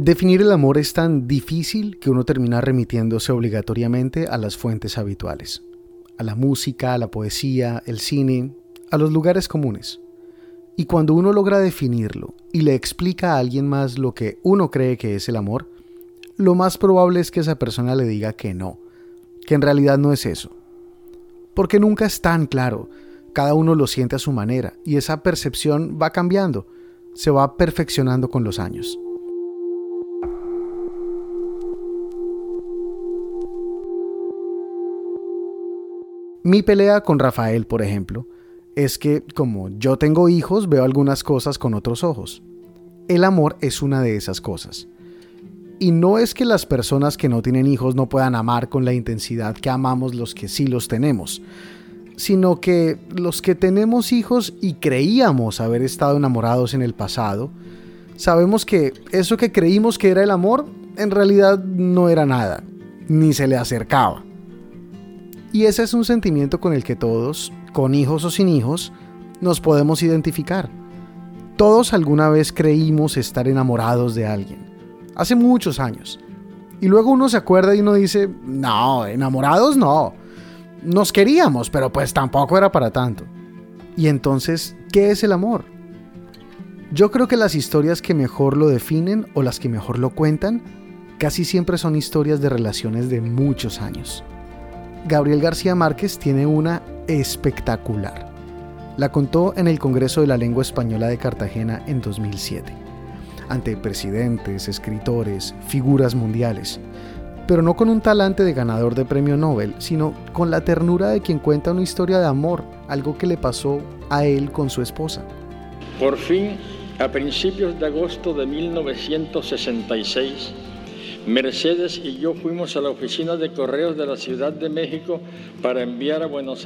Definir el amor es tan difícil que uno termina remitiéndose obligatoriamente a las fuentes habituales, a la música, a la poesía, el cine, a los lugares comunes. Y cuando uno logra definirlo y le explica a alguien más lo que uno cree que es el amor, lo más probable es que esa persona le diga que no, que en realidad no es eso. Porque nunca es tan claro, cada uno lo siente a su manera y esa percepción va cambiando, se va perfeccionando con los años. Mi pelea con Rafael, por ejemplo, es que como yo tengo hijos, veo algunas cosas con otros ojos. El amor es una de esas cosas. Y no es que las personas que no tienen hijos no puedan amar con la intensidad que amamos los que sí los tenemos, sino que los que tenemos hijos y creíamos haber estado enamorados en el pasado, sabemos que eso que creímos que era el amor, en realidad no era nada, ni se le acercaba. Y ese es un sentimiento con el que todos, con hijos o sin hijos, nos podemos identificar. Todos alguna vez creímos estar enamorados de alguien, hace muchos años. Y luego uno se acuerda y uno dice, no, enamorados no. Nos queríamos, pero pues tampoco era para tanto. Y entonces, ¿qué es el amor? Yo creo que las historias que mejor lo definen o las que mejor lo cuentan, casi siempre son historias de relaciones de muchos años. Gabriel García Márquez tiene una espectacular. La contó en el Congreso de la Lengua Española de Cartagena en 2007, ante presidentes, escritores, figuras mundiales, pero no con un talante de ganador de premio Nobel, sino con la ternura de quien cuenta una historia de amor, algo que le pasó a él con su esposa. Por fin, a principios de agosto de 1966, Mercedes y yo fuimos a la oficina de correos de la Ciudad de México para enviar a Buenos,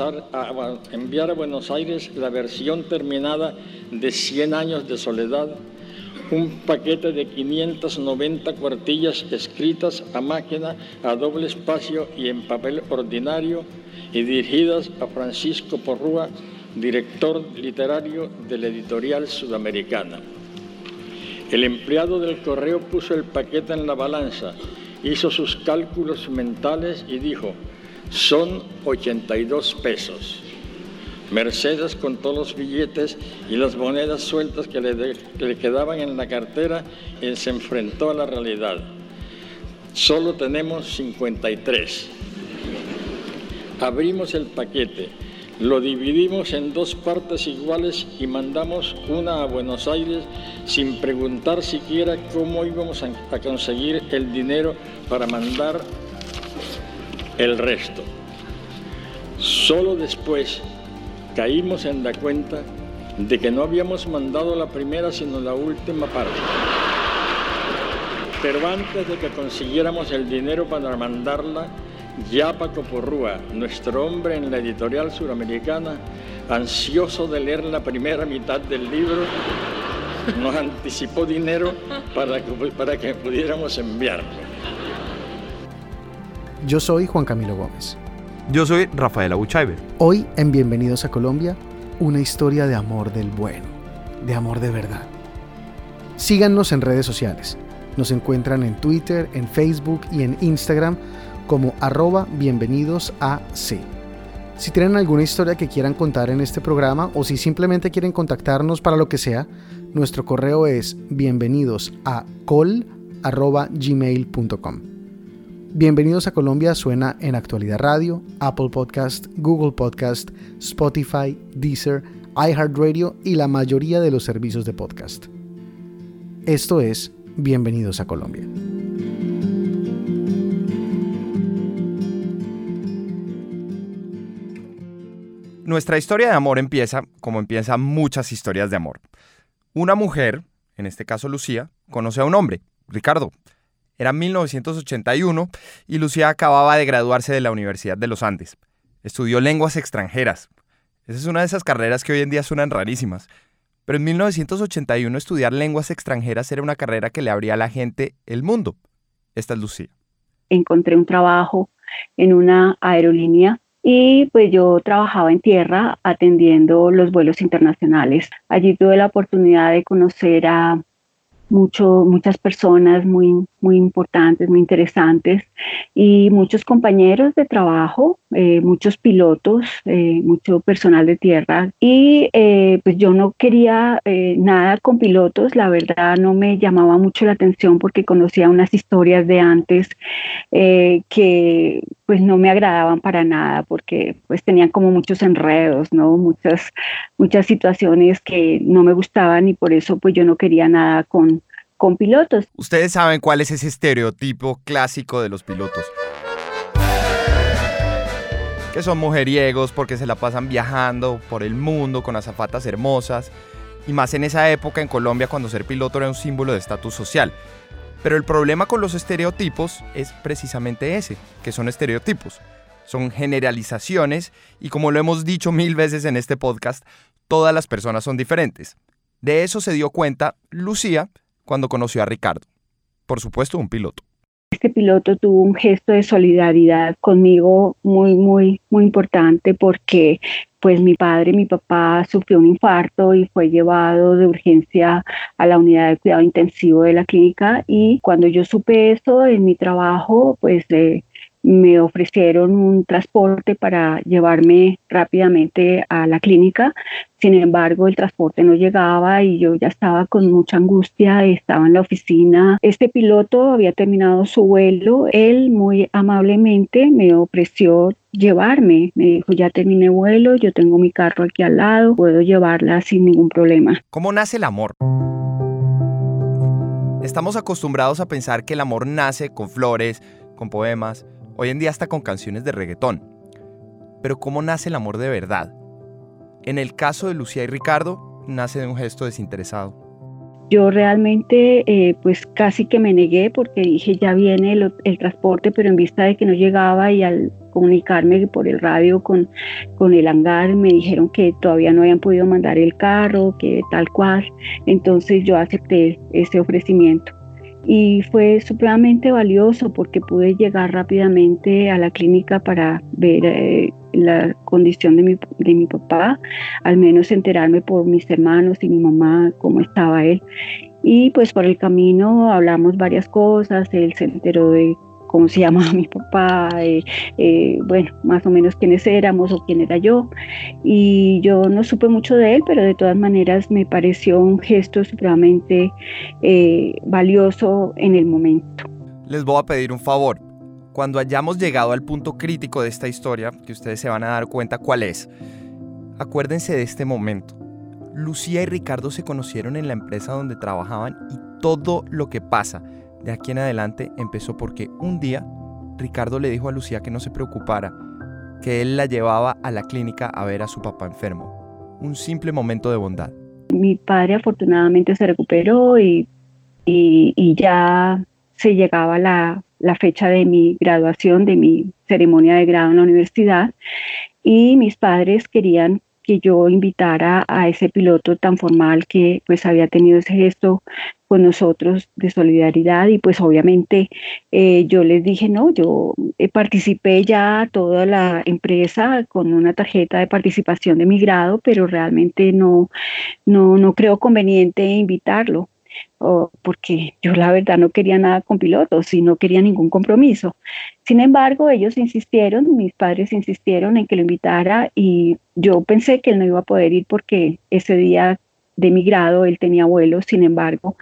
Aires, la versión terminada de 100 años de soledad, un paquete de 590 cuartillas escritas a máquina, a doble espacio y en papel ordinario y dirigidas a Francisco Porrúa, director literario de la editorial sudamericana. El empleado del correo puso el paquete en la balanza, hizo sus cálculos mentales y dijo, son 82 pesos. Mercedes contó los billetes y las monedas sueltas que le, que le, quedaban en la cartera y se enfrentó a la realidad. Solo tenemos 53. Abrimos el paquete lo dividimos en dos partes iguales y mandamos una a Buenos Aires sin preguntar siquiera cómo íbamos a conseguir el dinero para mandar el resto. Solo después caímos en la cuenta de que no habíamos mandado la primera sino la última parte. Pero antes de que consiguiéramos el dinero para mandarla, ya Paco Porrúa, nuestro hombre en la editorial suramericana, ansioso de leer la primera mitad del libro, nos anticipó dinero para que, para que pudiéramos enviarlo. Yo soy Juan Camilo Gómez. Yo soy Rafael Abuchaiber. Hoy en Bienvenidos a Colombia, una historia de amor del bueno, de amor de verdad. Síganos en redes sociales. Nos encuentran en Twitter, en Facebook y en Instagram como arroba bienvenidos a C. Si tienen alguna historia que quieran contar en este programa o si simplemente quieren contactarnos para lo que sea, nuestro correo es bienvenidos a col@gmail.com. Bienvenidos a Colombia suena en Actualidad Radio, Apple Podcast, Google Podcast, Spotify, Deezer, iHeartRadio y la mayoría de los servicios de podcast. Esto es Bienvenidos a Colombia. Nuestra historia de amor empieza como empiezan muchas historias de amor. Una mujer, en este caso Lucía, conoce a un hombre, Ricardo. Era 1981 y Lucía acababa de graduarse de la Universidad de los Andes. Estudió lenguas extranjeras. Esa es una de esas carreras que hoy en día suenan rarísimas. Pero en 1981 estudiar lenguas extranjeras era una carrera que le abría a la gente el mundo. Esta es Lucía. Encontré un trabajo en una aerolínea y pues yo trabajaba en tierra atendiendo los vuelos internacionales. Allí tuve la oportunidad de conocer a mucho, muchas personas muy, muy importantes, muy interesantes. Y muchos compañeros de trabajo, eh, muchos pilotos, eh, mucho personal de tierra. Y eh, pues yo no quería nada con pilotos, la verdad no me llamaba mucho la atención porque conocía unas historias de antes que pues no me agradaban para nada porque pues tenían como muchos enredos, ¿no? Muchas, muchas situaciones que no me gustaban y por eso pues yo no quería nada con, con pilotos. Ustedes saben cuál es ese estereotipo clásico de los pilotos. Que son mujeriegos porque se la pasan viajando por el mundo con azafatas hermosas. Y más en esa época en Colombia cuando ser piloto era un símbolo de estatus social. Pero el problema con los estereotipos es precisamente ese, que son estereotipos. Son generalizaciones y como lo hemos dicho mil veces en este podcast, todas las personas son diferentes. De eso se dio cuenta Lucía cuando conoció a Ricardo. Por supuesto, un piloto. Este piloto tuvo un gesto de solidaridad conmigo muy, muy, muy importante porque pues mi padre, mi papá sufrió un infarto y fue llevado de urgencia a la unidad de cuidado intensivo de la clínica y cuando yo supe eso en mi trabajo, pues eh, me ofrecieron un transporte para llevarme rápidamente a la clínica. Sin embargo, el transporte no llegaba y yo ya estaba con mucha angustia, estaba en la oficina. Este piloto había terminado su vuelo. Él muy amablemente me ofreció llevarme. Me dijo, ya terminé vuelo, yo tengo mi carro aquí al lado, puedo llevarla sin ningún problema. ¿Cómo nace el amor? Estamos acostumbrados a pensar que el amor nace con flores, con poemas, hoy en día hasta con canciones de reggaetón. Pero ¿cómo nace el amor de verdad? En el caso de Lucía y Ricardo, nace de un gesto desinteresado. Yo realmente eh, pues casi que me negué porque dije ya viene el, el, transporte, pero en vista de que no llegaba y al comunicarme por el radio con, con el hangar me dijeron que todavía no habían podido mandar el carro, que tal cual. Entonces yo acepté ese ofrecimiento y fue supremamente valioso porque pude llegar rápidamente a la clínica para ver eh, la condición de mi, de mi papá, al menos enterarme por mis hermanos y mi mamá cómo estaba él. Y pues por el camino hablamos varias cosas, él se enteró de cómo se llamaba mi papá, eh, eh, bueno, más o menos quiénes éramos o quién era yo. Y yo no supe mucho de él, pero de todas maneras me pareció un gesto supremamente eh, valioso en el momento. Les voy a pedir un favor. Cuando hayamos llegado al punto crítico de esta historia, que ustedes se van a dar cuenta cuál es, acuérdense de este momento. Lucía y Ricardo se conocieron en la empresa donde trabajaban y todo lo que pasa de aquí en adelante empezó porque un día Ricardo le dijo a Lucía que no se preocupara, que él la llevaba a la clínica a ver a su papá enfermo. Un simple momento de bondad. Mi padre afortunadamente se recuperó y, y, ya se llegaba la, la fecha de mi graduación, de mi ceremonia de grado en la universidad y mis padres querían que yo invitara a ese piloto tan formal que pues había tenido ese gesto con nosotros de solidaridad y pues obviamente eh, yo les dije no, yo eh, participé ya toda la empresa con una tarjeta de participación de mi grado, pero realmente no, no, no creo conveniente invitarlo porque yo la verdad no quería nada con pilotos y no quería ningún compromiso. Sin embargo, ellos insistieron, mis padres insistieron en que lo invitara y yo pensé que él no iba a poder ir porque ese día de mi grado él tenía vuelo. Sin embargo,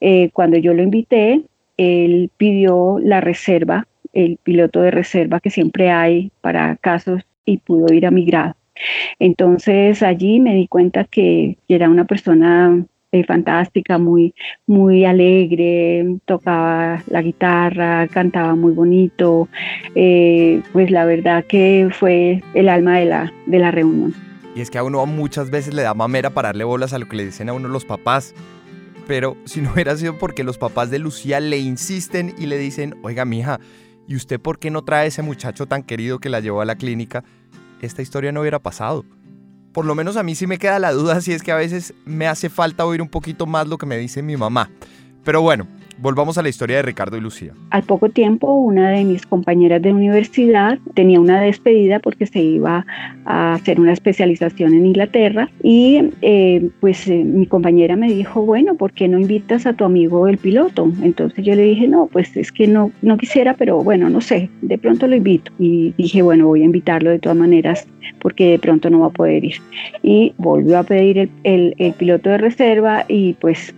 eh, cuando yo lo invité, él pidió la reserva, el piloto de reserva que siempre hay para casos y pudo ir a mi grado. Entonces allí me di cuenta que era una persona fantástica, muy, muy alegre, tocaba la guitarra, cantaba muy bonito, eh, pues la verdad que fue el alma de la, de la reunión. Y es que a uno muchas veces le da mamera pararle bolas a lo que le dicen a uno los papás. Pero si no hubiera sido porque los papás de Lucía le insisten y le dicen, oiga, mija, ¿y usted por qué no trae ese muchacho tan querido que la llevó a la clínica? Esta historia no hubiera pasado por lo menos a mí sí me queda la duda si es que a veces me hace falta oír un poquito más lo que me dice mi mamá. Pero bueno, Volvamos a la historia de Ricardo y Lucía. Al poco tiempo, una de mis compañeras de universidad tenía una despedida porque se iba a hacer una especialización en Inglaterra y eh, pues eh, mi compañera me dijo, bueno, ¿por qué no invitas a tu amigo el piloto? Entonces yo le dije, no, pues es que no, no quisiera, pero bueno, no sé, de pronto lo invito. Y dije, bueno, voy a invitarlo de todas maneras porque de pronto no va a poder ir. Y volvió a pedir el, el piloto de reserva y pues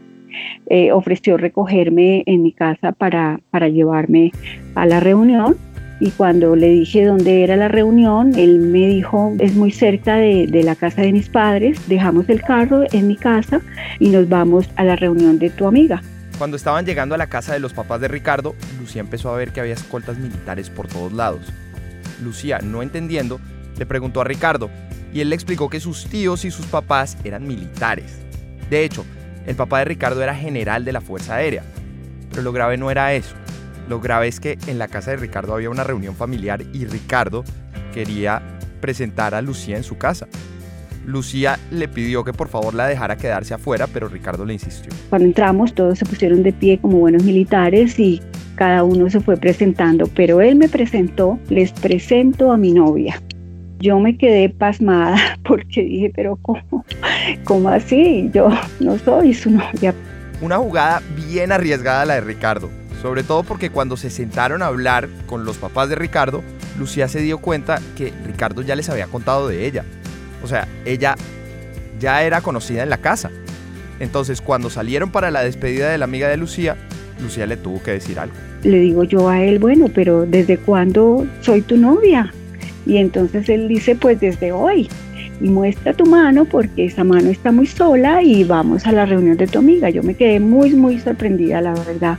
eh, ofreció recogerme en mi casa para, para llevarme a la reunión. Y cuando le dije dónde era la reunión, él me dijo, es muy cerca de, de, la casa de mis padres, dejamos el carro en mi casa y nos vamos a la reunión de tu amiga. Cuando estaban llegando a la casa de los papás de Ricardo, Lucía empezó a ver que había escoltas militares por todos lados. Lucía, no entendiendo, le preguntó a Ricardo y él le explicó que sus tíos y sus papás eran militares. De hecho, el papá de Ricardo era general de la Fuerza Aérea. Pero lo grave no era eso. Lo grave es que en la casa de Ricardo había una reunión familiar y Ricardo quería presentar a Lucía en su casa. Lucía le pidió que por favor la dejara quedarse afuera, pero Ricardo le insistió. Cuando entramos todos se pusieron de pie como buenos militares y cada uno se fue presentando, pero él me presentó, les presento a mi novia. Yo me quedé pasmada porque dije, pero ¿cómo? ¿Cómo así? Yo no soy su novia. Una jugada bien arriesgada la de Ricardo, sobre todo porque cuando se sentaron a hablar con los papás de Ricardo, Lucía se dio cuenta que Ricardo ya les había contado de ella. O sea, ella ya era conocida en la casa. Entonces, cuando salieron para la despedida de la amiga de Lucía, Lucía le tuvo que decir algo. Le digo yo a él, bueno, pero ¿desde cuándo soy tu novia? Y entonces él dice, pues desde hoy. Y muestra tu mano porque esa mano está muy sola y vamos a la reunión de tu amiga. Yo me quedé muy, muy sorprendida, la verdad.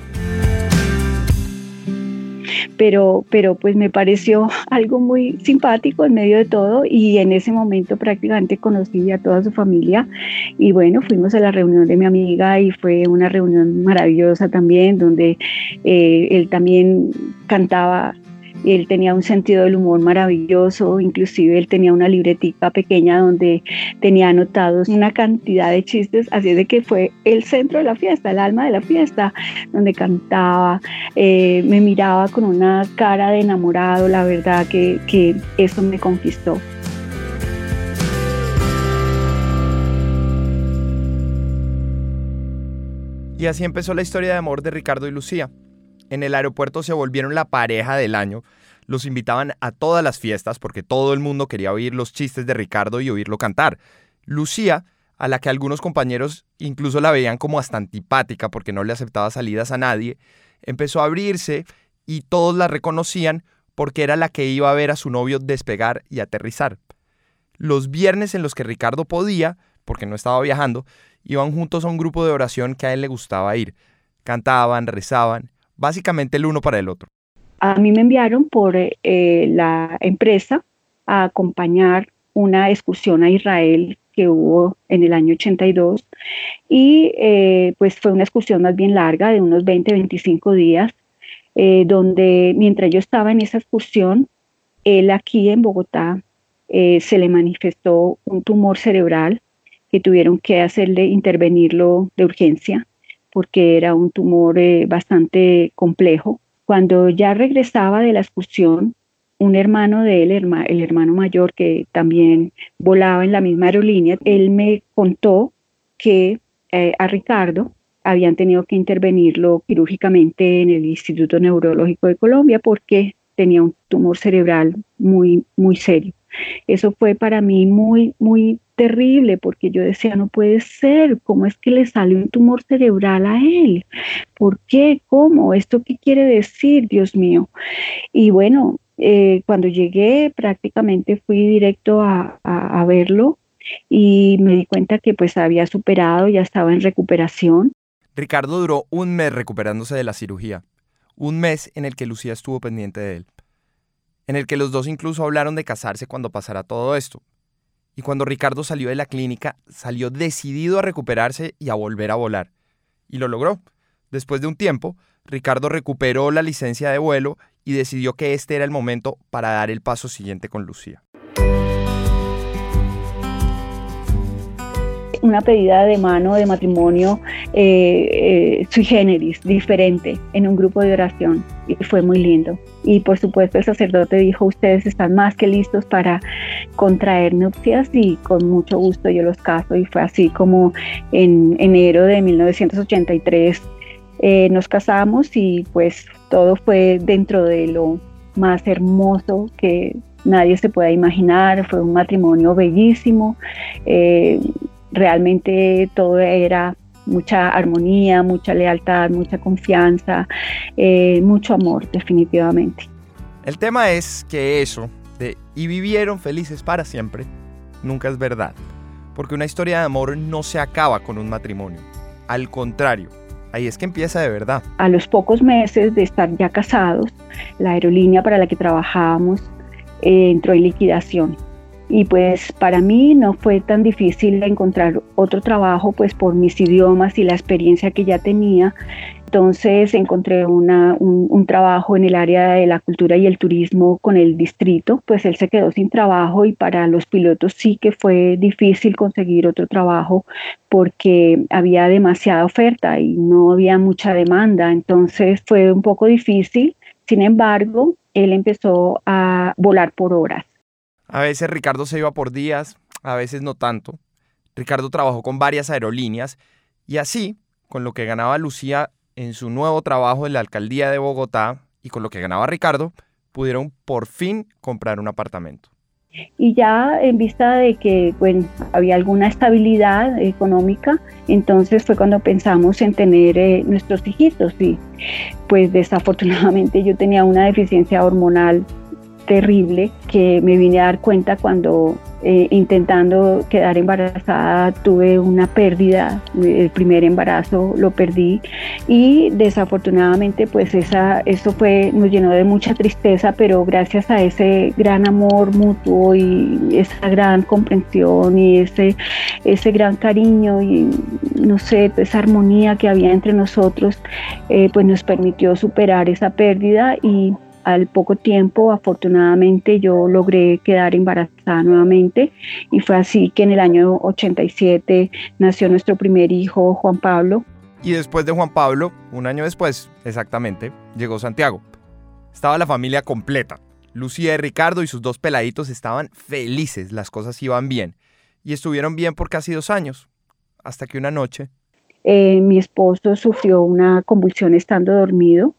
Pero, pero pues me pareció algo muy simpático en medio de todo y en ese momento prácticamente conocí a toda su familia y bueno, fuimos a la reunión de mi amiga y fue una reunión maravillosa también donde eh, él también cantaba él tenía un sentido del humor maravilloso, inclusive él tenía una libretica pequeña donde tenía anotados una cantidad de chistes, así de que fue el centro de la fiesta, el alma de la fiesta, donde cantaba, eh, me miraba con una cara de enamorado, la verdad que, que eso me conquistó. Y así empezó la historia de amor de Ricardo y Lucía en el aeropuerto se volvieron la pareja del año. Los invitaban a todas las fiestas porque todo el mundo quería oír los chistes de Ricardo y oírlo cantar. Lucía, a la que algunos compañeros incluso la veían como hasta antipática porque no le aceptaba salidas a nadie, empezó a abrirse y todos la reconocían porque era la que iba a ver a su novio despegar y aterrizar. Los viernes en los que Ricardo podía, porque no estaba viajando, iban juntos a un grupo de oración que a él le gustaba ir. Cantaban, rezaban básicamente el uno para el otro. A mí me enviaron por eh, la empresa a acompañar una excursión a Israel que hubo en el año 82 y eh, pues fue una excursión más bien larga de unos 20, 25 días eh, donde mientras yo estaba en esa excursión, él aquí en Bogotá se le manifestó un tumor cerebral que tuvieron que hacerle intervenirlo de urgencia porque era un tumor eh, bastante complejo. Cuando ya regresaba de la excursión, un hermano de él, el hermano mayor que también volaba en la misma aerolínea, él me contó que eh, a Ricardo habían tenido que intervenirlo quirúrgicamente en el Instituto Neurológico de Colombia porque tenía un tumor cerebral muy, muy serio. Eso fue para mí muy, muy terrible porque yo decía, no puede ser, ¿cómo es que le sale un tumor cerebral a él? ¿Por qué? ¿Cómo? ¿Esto qué quiere decir, Dios mío? Y bueno, eh, cuando llegué prácticamente fui directo a, a verlo y me di cuenta que pues había superado, ya estaba en recuperación. Ricardo duró un mes recuperándose de la cirugía, un mes en el que Lucía estuvo pendiente de él, en el que los dos incluso hablaron de casarse cuando pasara todo esto, y cuando Ricardo salió de la clínica, salió decidido a recuperarse y a volver a volar. Y lo logró. Después de un tiempo, Ricardo recuperó la licencia de vuelo y decidió que este era el momento para dar el paso siguiente con Lucía. Una pedida de mano de matrimonio eh, sui generis, diferente, en un grupo de oración. Y fue muy lindo. Y por supuesto el sacerdote dijo, ustedes están más que listos para contraer nupcias y con mucho gusto yo los caso. Y fue así como en enero de 1983 eh, nos casamos y pues todo fue dentro de lo más hermoso que nadie se pueda imaginar. Fue un matrimonio bellísimo. Eh, realmente todo era mucha armonía, mucha lealtad, mucha confianza, eh, mucho amor, definitivamente. El tema es que eso de y vivieron felices para siempre nunca es verdad, porque una historia de amor no se acaba con un matrimonio. Al contrario, ahí es que empieza de verdad. A los pocos meses de estar ya casados, la aerolínea para la que trabajábamos eh, entró en liquidación y pues para mí no fue tan difícil encontrar otro trabajo pues por mis idiomas y la experiencia que ya tenía. Entonces encontré una, un, trabajo en el área de la cultura y el turismo con el distrito, pues él se quedó sin trabajo y para los pilotos sí que fue difícil conseguir otro trabajo porque había demasiada oferta y no había mucha demanda, entonces fue un poco difícil. Sin embargo, él empezó a volar por horas a veces Ricardo se iba por días, a veces no tanto. Ricardo trabajó con varias aerolíneas y así, con lo que ganaba Lucía en su nuevo trabajo en la alcaldía de Bogotá y con lo que ganaba Ricardo, pudieron por fin comprar un apartamento. Y ya en vista de que bueno, había alguna estabilidad económica, entonces fue cuando pensamos en tener eh, nuestros hijitos. Y pues desafortunadamente yo tenía una deficiencia hormonal terrible que me vine a dar cuenta cuando eh, intentando quedar embarazada tuve una pérdida, el primer embarazo lo perdí y desafortunadamente pues esa, eso fue, nos llenó de mucha tristeza, pero gracias a ese gran amor mutuo y esa gran comprensión y ese, ese gran cariño y no sé, esa armonía que había entre nosotros, eh, pues nos permitió superar esa pérdida y al poco tiempo, afortunadamente, yo logré quedar embarazada nuevamente y fue así que en el año 87 nació nuestro primer hijo, Juan Pablo. Y después de Juan Pablo, un año después, exactamente, llegó Santiago. Estaba la familia completa. Lucía y Ricardo y sus dos peladitos estaban felices, las cosas iban bien. Y estuvieron bien por casi dos años, hasta que una noche... Eh, mi esposo sufrió una convulsión estando dormido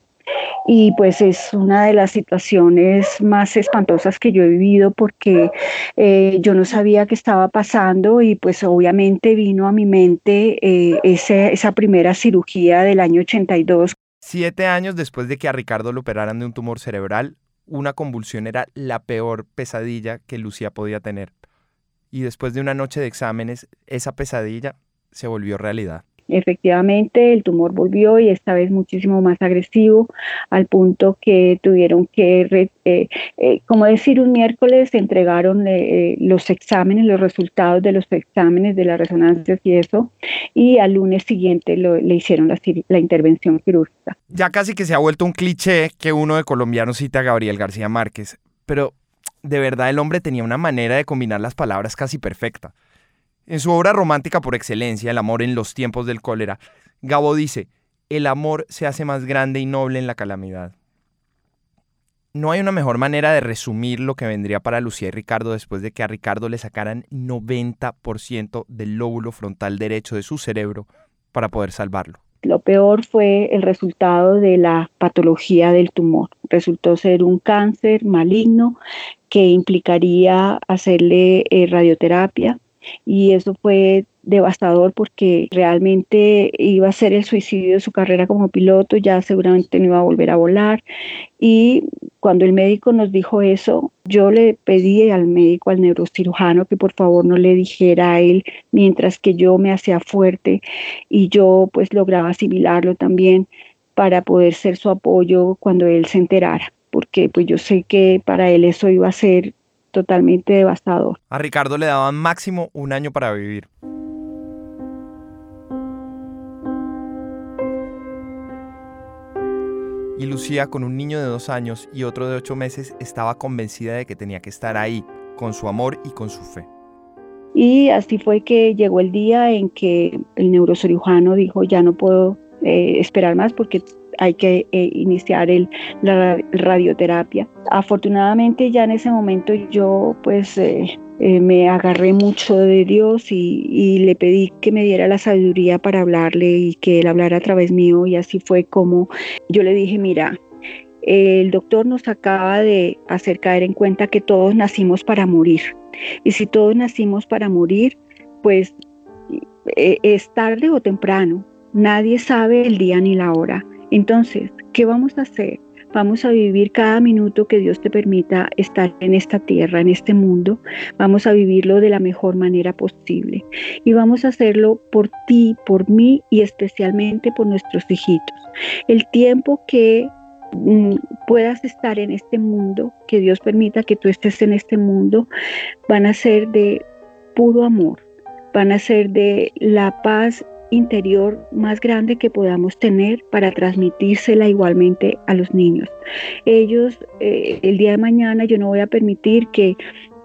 y pues es una de las situaciones más espantosas que yo he vivido porque eh, yo no sabía qué estaba pasando y pues obviamente vino a mi mente eh, esa primera cirugía del año 82. Siete años después de que a Ricardo lo operaran de un tumor cerebral, una convulsión era la peor pesadilla que Lucía podía tener. Y después de una noche de exámenes, esa pesadilla se volvió realidad. Efectivamente, el tumor volvió y esta vez muchísimo más agresivo, al punto que tuvieron que, eh, eh, como decir, un miércoles entregaron eh, los exámenes, los resultados de los exámenes de las resonancias y eso, y al lunes siguiente le hicieron la, la, intervención quirúrgica. Ya casi que se ha vuelto un cliché que uno de colombianos cita a Gabriel García Márquez, pero de verdad el hombre tenía una manera de combinar las palabras casi perfecta. En su obra romántica por excelencia, El amor en los tiempos del cólera, Gabo dice, el amor se hace más grande y noble en la calamidad. No hay una mejor manera de resumir lo que vendría para Lucía y Ricardo después de que a Ricardo le sacaran 90% del lóbulo frontal derecho de su cerebro para poder salvarlo. Lo peor fue el resultado de la patología del tumor. Resultó ser un cáncer maligno que implicaría hacerle eh, radioterapia, y eso fue devastador porque realmente iba a ser el suicidio de su carrera como piloto, ya seguramente no iba a volver a volar. Y cuando el médico nos dijo eso, yo le pedí al médico, al neurocirujano, que por favor no le dijera a él mientras que yo me hacía fuerte y yo pues lograba asimilarlo también para poder ser su apoyo cuando él se enterara porque pues yo sé que para él eso iba a ser totalmente devastador. A Ricardo le daban máximo un año para vivir. Y Lucía, con un niño de dos años y otro de ocho meses, estaba convencida de que tenía que estar ahí, con su amor y con su fe. Y así fue que llegó el día en que el neurocirujano dijo, ya no puedo eh, esperar más porque hay que eh, iniciar el, la radioterapia. Afortunadamente ya en ese momento yo pues eh, me agarré mucho de Dios y, le pedí que me diera la sabiduría para hablarle y que él hablara a través mío y así fue como yo le dije, mira, el doctor nos acaba de hacer caer en cuenta que todos nacimos para morir. Y si todos nacimos para morir, pues eh, es tarde o temprano. Nadie sabe el día ni la hora. Entonces, ¿qué vamos a hacer? Vamos a vivir cada minuto que Dios te permita estar en esta tierra, en este mundo. Vamos a vivirlo de la mejor manera posible. Y vamos a hacerlo por ti, por mí y especialmente por nuestros hijitos. El tiempo que Mm, puedas estar en este mundo, que Dios permita que tú estés en este mundo, van a ser de puro amor, van a ser de la paz interior más grande que podamos tener para transmitírsela igualmente a los niños. Ellos, eh, el día de mañana yo no voy a permitir que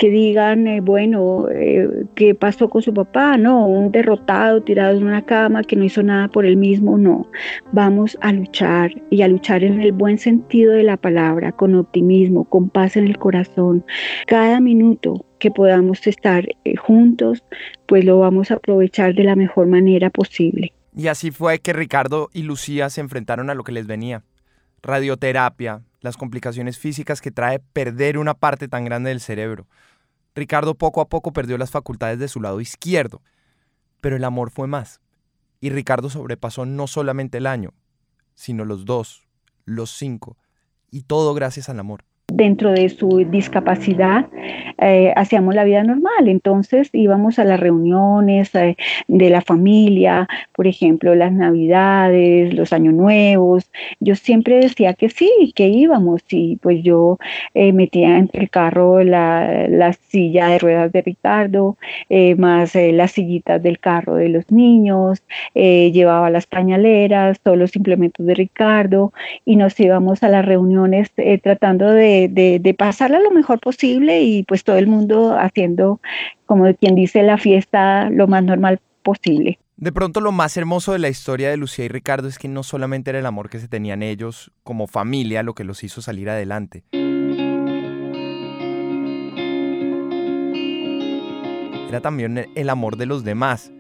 que digan, eh, bueno, eh, ¿qué pasó con su papá? No, un derrotado tirado en una cama que no hizo nada por él mismo, no. Vamos a luchar y a luchar en el buen sentido de la palabra, con optimismo, con paz en el corazón. Cada minuto que podamos estar eh, juntos, pues lo vamos a aprovechar de la mejor manera posible. Y así fue que Ricardo y Lucía se enfrentaron a lo que les venía. Radioterapia, las complicaciones físicas que trae perder una parte tan grande del cerebro. Ricardo poco a poco perdió las facultades de su lado izquierdo, pero el amor fue más. Y Ricardo sobrepasó no solamente el año, sino los dos, los cinco, y todo gracias al amor dentro de su discapacidad eh, hacíamos la vida normal. Entonces íbamos a las reuniones eh, de la familia, por ejemplo, las navidades, los años nuevos. Yo siempre decía que sí, que íbamos y pues yo eh, metía en el carro la, la, silla de ruedas de Ricardo, más las sillitas del carro de los niños, llevaba las pañaleras, todos los implementos de Ricardo y nos íbamos a las reuniones tratando de de, pasarla lo mejor posible y pues todo el mundo haciendo, como quien dice, la fiesta lo más normal posible. De pronto lo más hermoso de la historia de Lucía y Ricardo es que no solamente era el amor que se tenían ellos como familia lo que los hizo salir adelante. Era también el amor de los demás,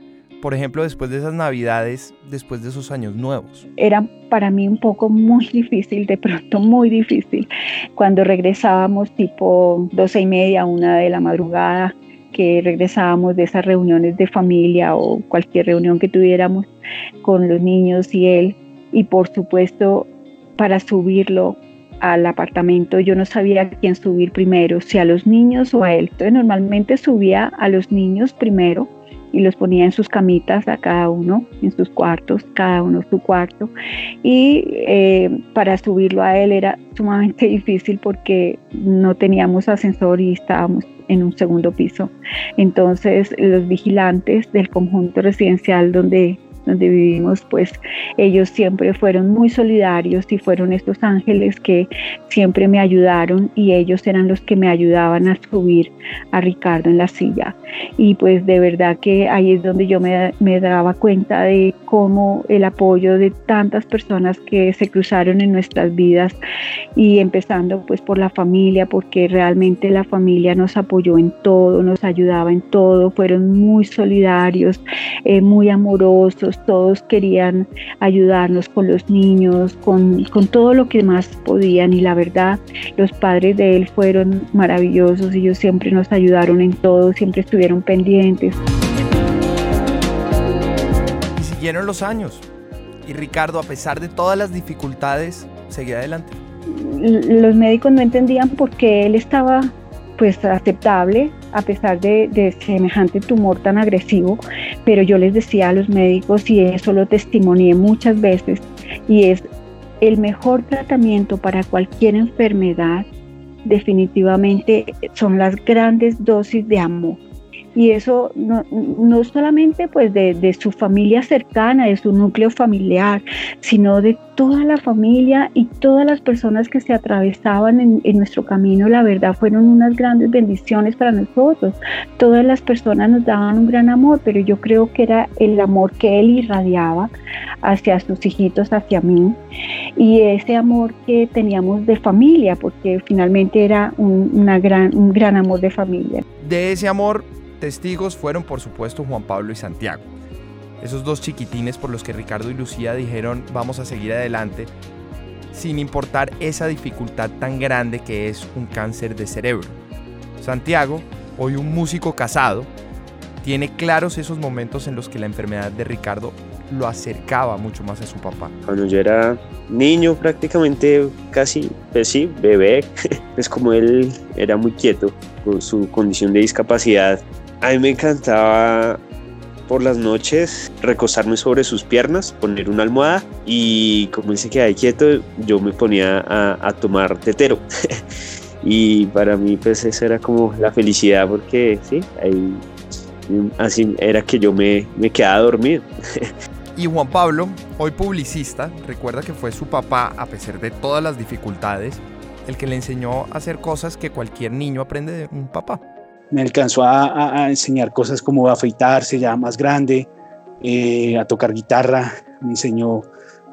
por ejemplo, después de esas navidades, después de esos años nuevos? Era para mí un poco muy difícil, de pronto muy difícil, cuando regresábamos tipo doce y media, una de la madrugada, que regresábamos de esas reuniones de familia o cualquier reunión que tuviéramos con los niños y él. Y por supuesto, para subirlo al apartamento yo no sabía quién subir primero, si a los niños o a él. Entonces normalmente subía a los niños primero y los ponía en sus camitas a cada uno, en sus cuartos, cada uno su cuarto. Y eh, para subirlo a él era sumamente difícil porque no teníamos ascensor y estábamos en un segundo piso. Entonces los vigilantes del conjunto residencial donde donde vivimos, pues ellos siempre fueron muy solidarios y fueron estos ángeles que siempre me ayudaron y ellos eran los que me ayudaban a subir a Ricardo en la silla. Y pues de verdad que ahí es donde yo me, me daba cuenta de cómo el apoyo de tantas personas que se cruzaron en nuestras vidas y empezando pues por la familia, porque realmente la familia nos apoyó en todo, nos ayudaba en todo, fueron muy solidarios, eh, muy amorosos todos querían ayudarnos con los niños, con, todo lo que más podían y la verdad, los padres de él fueron maravillosos, ellos siempre nos ayudaron en todo, siempre estuvieron pendientes. Y siguieron los años y Ricardo, a pesar de todas las dificultades, seguía adelante. Los médicos no entendían por qué él estaba pues aceptable a pesar de, semejante tumor tan agresivo, pero yo les decía a los médicos y eso lo testimonié muchas veces y es el mejor tratamiento para cualquier enfermedad definitivamente son las grandes dosis de amor. Y eso no, no solamente pues de, de, su familia cercana, de su núcleo familiar, sino de toda la familia y todas las personas que se atravesaban en, en, nuestro camino, la verdad fueron unas grandes bendiciones para nosotros. Todas las personas nos daban un gran amor, pero yo creo que era el amor que él irradiaba hacia sus hijitos, hacia mí, y ese amor que teníamos de familia, porque finalmente era un, una gran, un gran amor de familia. De ese amor testigos fueron por supuesto Juan Pablo y Santiago. Esos dos chiquitines por los que Ricardo y Lucía dijeron vamos a seguir adelante, sin importar esa dificultad tan grande que es un cáncer de cerebro. Santiago, hoy un músico casado, tiene claros esos momentos en los que la enfermedad de Ricardo lo acercaba mucho más a su papá. Cuando yo era niño, prácticamente casi, pues sí, bebé, es como él era muy quieto con su condición de discapacidad a mí me encantaba por las noches recostarme sobre sus piernas, poner una almohada y como él se quedaba quieto, yo me ponía a, tomar tetero. y para mí pues esa era como la felicidad porque sí, ahí, así era que yo me, me quedaba dormido. y Juan Pablo, hoy publicista, recuerda que fue su papá, a pesar de todas las dificultades, el que le enseñó a hacer cosas que cualquier niño aprende de un papá me alcanzó a, enseñar cosas como afeitarse ya más grande, eh, a tocar guitarra, me enseñó,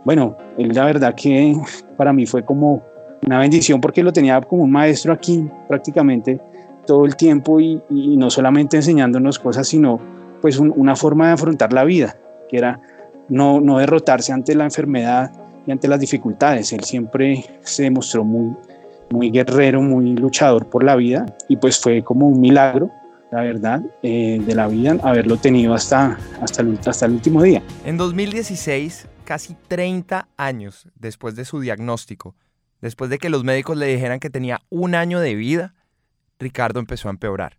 bueno, la verdad que para mí fue como una bendición porque lo tenía como un maestro aquí prácticamente todo el tiempo y, no solamente enseñándonos cosas, sino pues una forma de afrontar la vida, que era no, no derrotarse ante la enfermedad y ante las dificultades. Él siempre se demostró muy, muy guerrero, muy luchador por la vida y pues fue como un milagro, la verdad, eh, de la vida haberlo tenido hasta, el, hasta el último día. En 2016, casi 30 años después de su diagnóstico, después de que los médicos le dijeran que tenía un año de vida, Ricardo empezó a empeorar.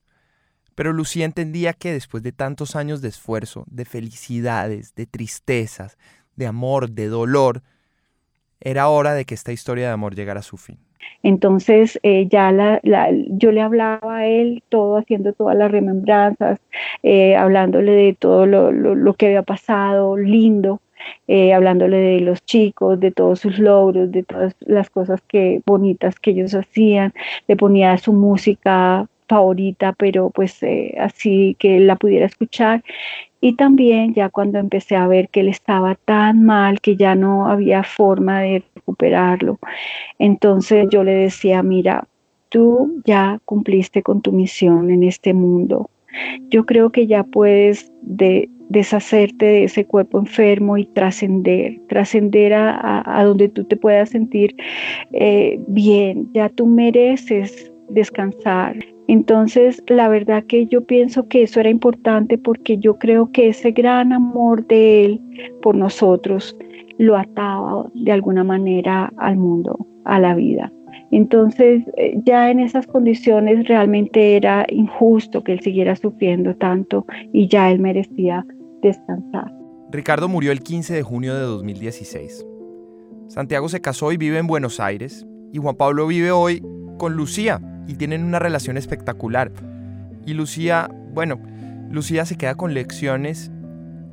Pero Lucía entendía que después de tantos años de esfuerzo, de felicidades, de tristezas, de amor, de dolor, era hora de que esta historia de amor llegara a su fin. Entonces eh, ya la, yo le hablaba a él todo, haciendo todas las remembranzas, eh, hablándole de todo lo, que había pasado, lindo, eh, hablándole de los chicos, de todos sus logros, de todas las cosas que bonitas que ellos hacían, le ponía su música favorita, pero pues así que la pudiera escuchar. Y también ya cuando empecé a ver que él estaba tan mal que ya no había forma de recuperarlo, entonces yo le decía, mira, tú ya cumpliste con tu misión en este mundo. Yo creo que ya puedes de, deshacerte de ese cuerpo enfermo y trascender, trascender a, donde tú te puedas sentir eh, bien. Ya tú mereces descansar. Entonces, la verdad que yo pienso que eso era importante porque yo creo que ese gran amor de Él por nosotros lo ataba de alguna manera al mundo, a la vida. Entonces, eh, ya en esas condiciones realmente era injusto que Él siguiera sufriendo tanto y ya Él merecía descansar. Ricardo murió el 15 de junio de 2016. Santiago se casó y vive en Buenos Aires y Juan Pablo vive hoy con Lucía, y tienen una relación espectacular. Y Lucía, bueno, Lucía se queda con lecciones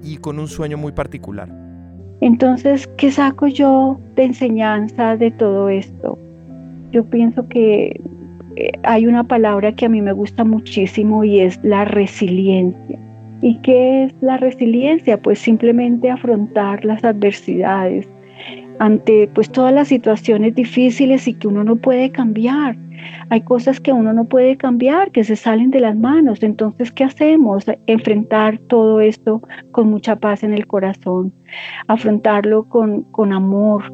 y con un sueño muy particular. Entonces, ¿qué saco yo de enseñanza de todo esto? Yo pienso que eh, hay una palabra que a mí me gusta muchísimo y es la resiliencia. ¿Y qué es la resiliencia? Pues simplemente afrontar las adversidades ante pues todas las situaciones difíciles y que uno no puede cambiar. Hay cosas que uno no puede cambiar, que se salen de las manos. Entonces, ¿qué hacemos? Enfrentar todo esto con mucha paz en el corazón, afrontarlo con, con amor.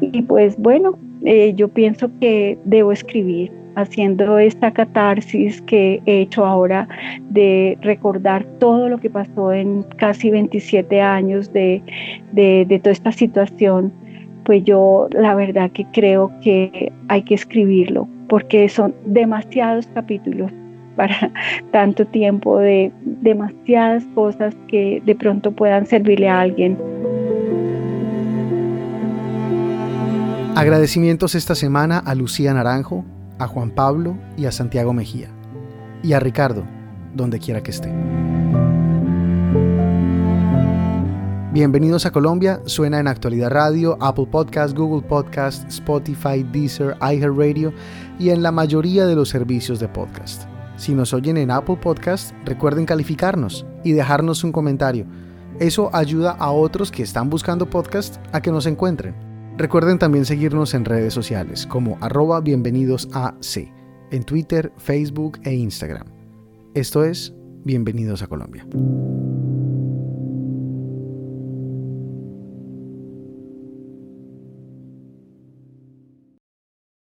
Y pues bueno, eh, yo pienso que debo escribir haciendo esta catarsis que he hecho ahora de recordar todo lo que pasó en casi 27 años de, toda esta situación, pues yo la verdad que creo que hay que escribirlo porque son demasiados capítulos para tanto tiempo de demasiadas cosas que de pronto puedan servirle a alguien. Agradecimientos esta semana a Lucía Naranjo, a Juan Pablo y a Santiago Mejía. Y a Ricardo, donde quiera que esté. Bienvenidos a Colombia, suena en Actualidad Radio, Apple Podcast, Google Podcast, Spotify, Deezer, iHeartRadio y en la mayoría de los servicios de podcast. Si nos oyen en Apple Podcast, recuerden calificarnos y dejarnos un comentario. Eso ayuda a otros que están buscando podcast a que nos encuentren. Recuerden también seguirnos en redes sociales como arroba bienvenidos a en Twitter, Facebook e Instagram. Esto es Bienvenidos a Colombia.